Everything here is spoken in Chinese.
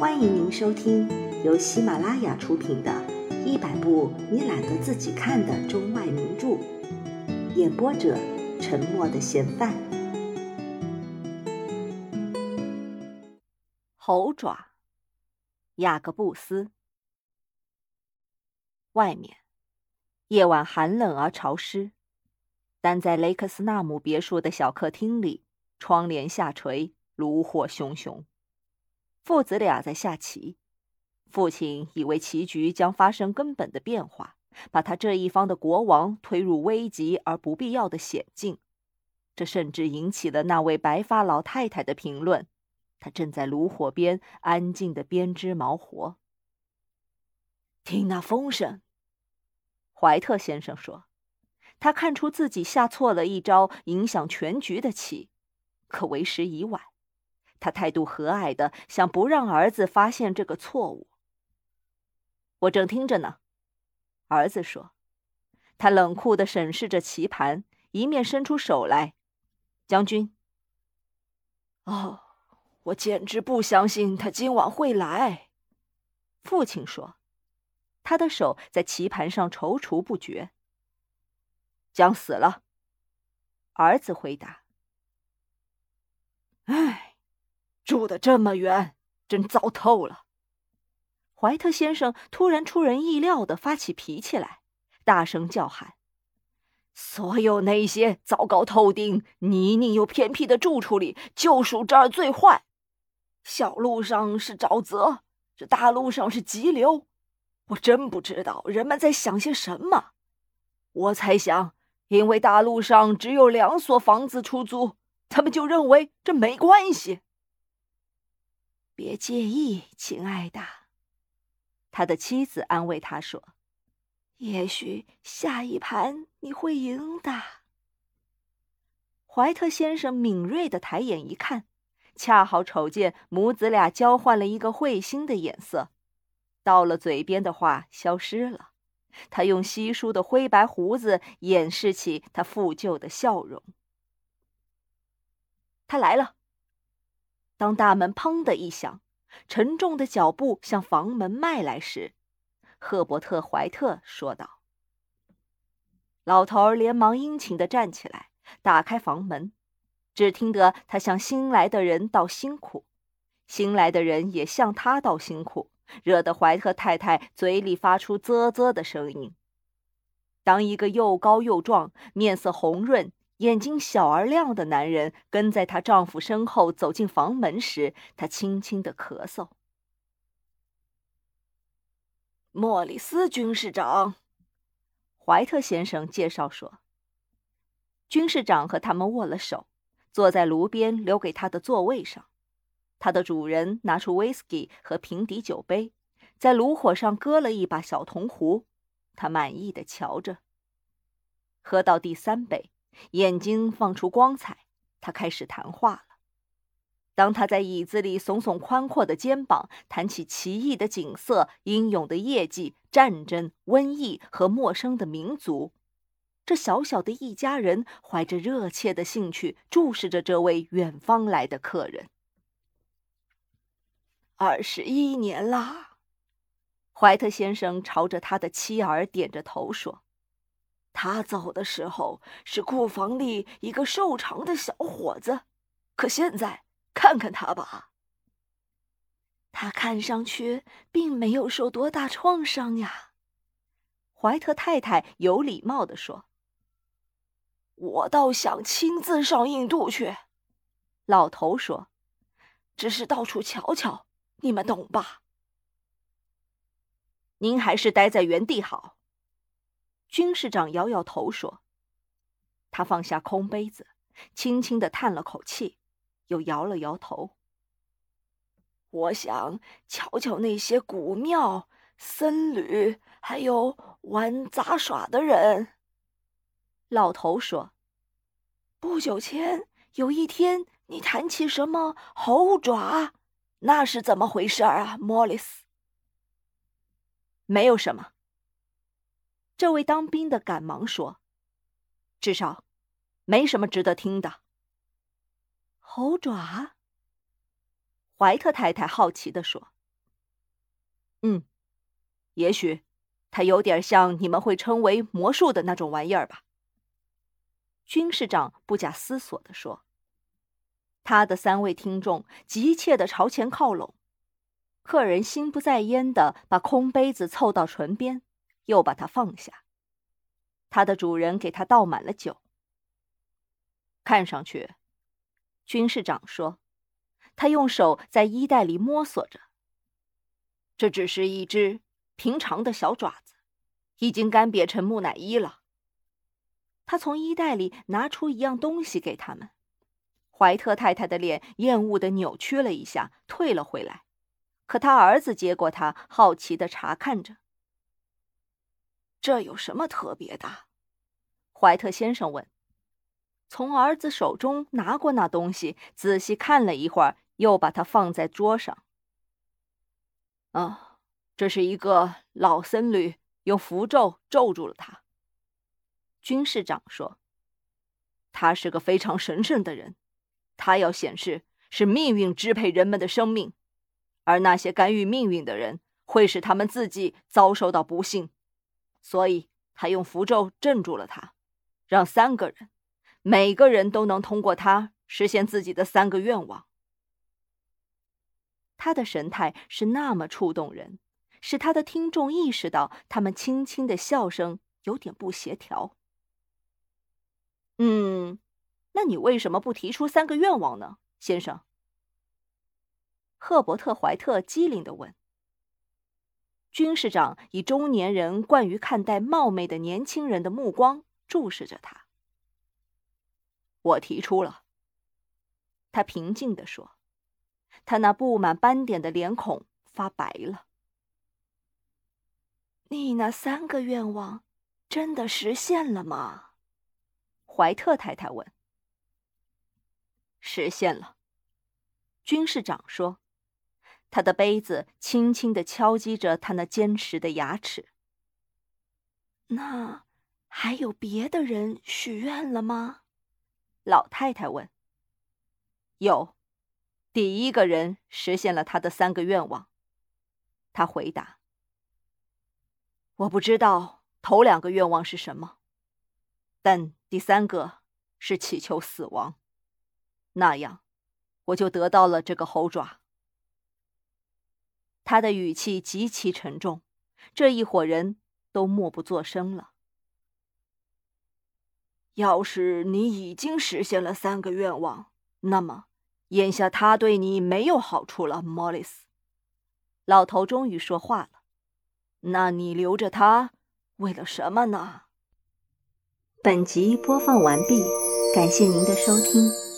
欢迎您收听由喜马拉雅出品的《一百部你懒得自己看的中外名著》，演播者：沉默的嫌犯。猴爪，雅各布斯。外面，夜晚寒冷而潮湿，但在雷克斯纳姆别墅的小客厅里，窗帘下垂，炉火熊熊。父子俩在下棋，父亲以为棋局将发生根本的变化，把他这一方的国王推入危急而不必要的险境。这甚至引起了那位白发老太太的评论。她正在炉火边安静的编织毛活。听那风声，怀特先生说，他看出自己下错了一招影响全局的棋，可为时已晚。他态度和蔼的，想不让儿子发现这个错误。我正听着呢，儿子说。他冷酷的审视着棋盘，一面伸出手来。将军。哦，我简直不相信他今晚会来。父亲说，他的手在棋盘上踌躇不决。将死了。儿子回答。唉。住的这么远，真糟透了。怀特先生突然出人意料的发起脾气来，大声叫喊：“所有那些糟糕透顶、泥泞又偏僻的住处里，就属这儿最坏。小路上是沼泽，这大路上是急流。我真不知道人们在想些什么。我猜想，因为大路上只有两所房子出租，他们就认为这没关系。”别介意，亲爱的，他的妻子安慰他说：“也许下一盘你会赢的。”怀特先生敏锐的抬眼一看，恰好瞅见母子俩交换了一个会心的眼色，到了嘴边的话消失了。他用稀疏的灰白胡子掩饰起他负疚的笑容。他来了。当大门“砰”的一响，沉重的脚步向房门迈来时，赫伯特·怀特说道：“老头儿连忙殷勤地站起来，打开房门。只听得他向新来的人道辛苦，新来的人也向他道辛苦，惹得怀特太太嘴里发出啧啧的声音。当一个又高又壮、面色红润。”眼睛小而亮的男人跟在她丈夫身后走进房门时，她轻轻的咳嗽。莫里斯军士长，怀特先生介绍说。军士长和他们握了手，坐在炉边留给他的座位上。他的主人拿出威士忌和平底酒杯，在炉火上搁了一把小铜壶。他满意的瞧着，喝到第三杯。眼睛放出光彩，他开始谈话了。当他在椅子里耸耸宽阔的肩膀，谈起奇异的景色、英勇的业绩、战争、瘟疫和陌生的民族，这小小的一家人怀着热切的兴趣注视着这位远方来的客人。二十一年啦，怀特先生朝着他的妻儿点着头说。他走的时候是库房里一个瘦长的小伙子，可现在看看他吧。他看上去并没有受多大创伤呀。怀特太太有礼貌地说：“我倒想亲自上印度去。”老头说：“只是到处瞧瞧，你们懂吧？”您还是待在原地好。军士长摇摇头说：“他放下空杯子，轻轻的叹了口气，又摇了摇头。我想瞧瞧那些古庙、僧侣，还有玩杂耍的人。”老头说：“不久前有一天，你谈起什么猴爪，那是怎么回事啊，莫里斯？”没有什么。这位当兵的赶忙说：“至少，没什么值得听的。”猴爪。怀特太太好奇地说：“嗯，也许他有点像你们会称为魔术的那种玩意儿吧。军士长不假思索地说。他的三位听众急切地朝前靠拢，客人心不在焉地把空杯子凑到唇边，又把它放下。它的主人给它倒满了酒。看上去，军士长说，他用手在衣袋里摸索着。这只是一只平常的小爪子，已经干瘪成木乃伊了。他从衣袋里拿出一样东西给他们。怀特太太的脸厌恶的扭曲了一下，退了回来。可他儿子接过它，好奇的查看着。这有什么特别的？怀特先生问。从儿子手中拿过那东西，仔细看了一会儿，又把它放在桌上。啊，这是一个老僧侣用符咒咒住了他。军士长说：“他是个非常神圣的人。”他要显示是命运支配人们的生命，而那些干预命运的人会使他们自己遭受到不幸，所以他用符咒镇住了他，让三个人，每个人都能通过他实现自己的三个愿望。他的神态是那么触动人，使他的听众意识到他们轻轻的笑声有点不协调。嗯。那你为什么不提出三个愿望呢，先生？赫伯特·怀特机灵的问。军士长以中年人惯于看待貌美的年轻人的目光注视着他。我提出了。他平静地说，他那布满斑点的脸孔发白了。你那三个愿望真的实现了吗？怀特太太问。实现了，军士长说，他的杯子轻轻的敲击着他那坚实的牙齿。那还有别的人许愿了吗？老太太问。有，第一个人实现了他的三个愿望。他回答。我不知道头两个愿望是什么，但第三个是祈求死亡。那样，我就得到了这个猴爪。他的语气极其沉重，这一伙人都默不作声了。要是你已经实现了三个愿望，那么眼下他对你没有好处了，莫里斯。老头终于说话了：“那你留着他，为了什么呢？”本集播放完毕，感谢您的收听。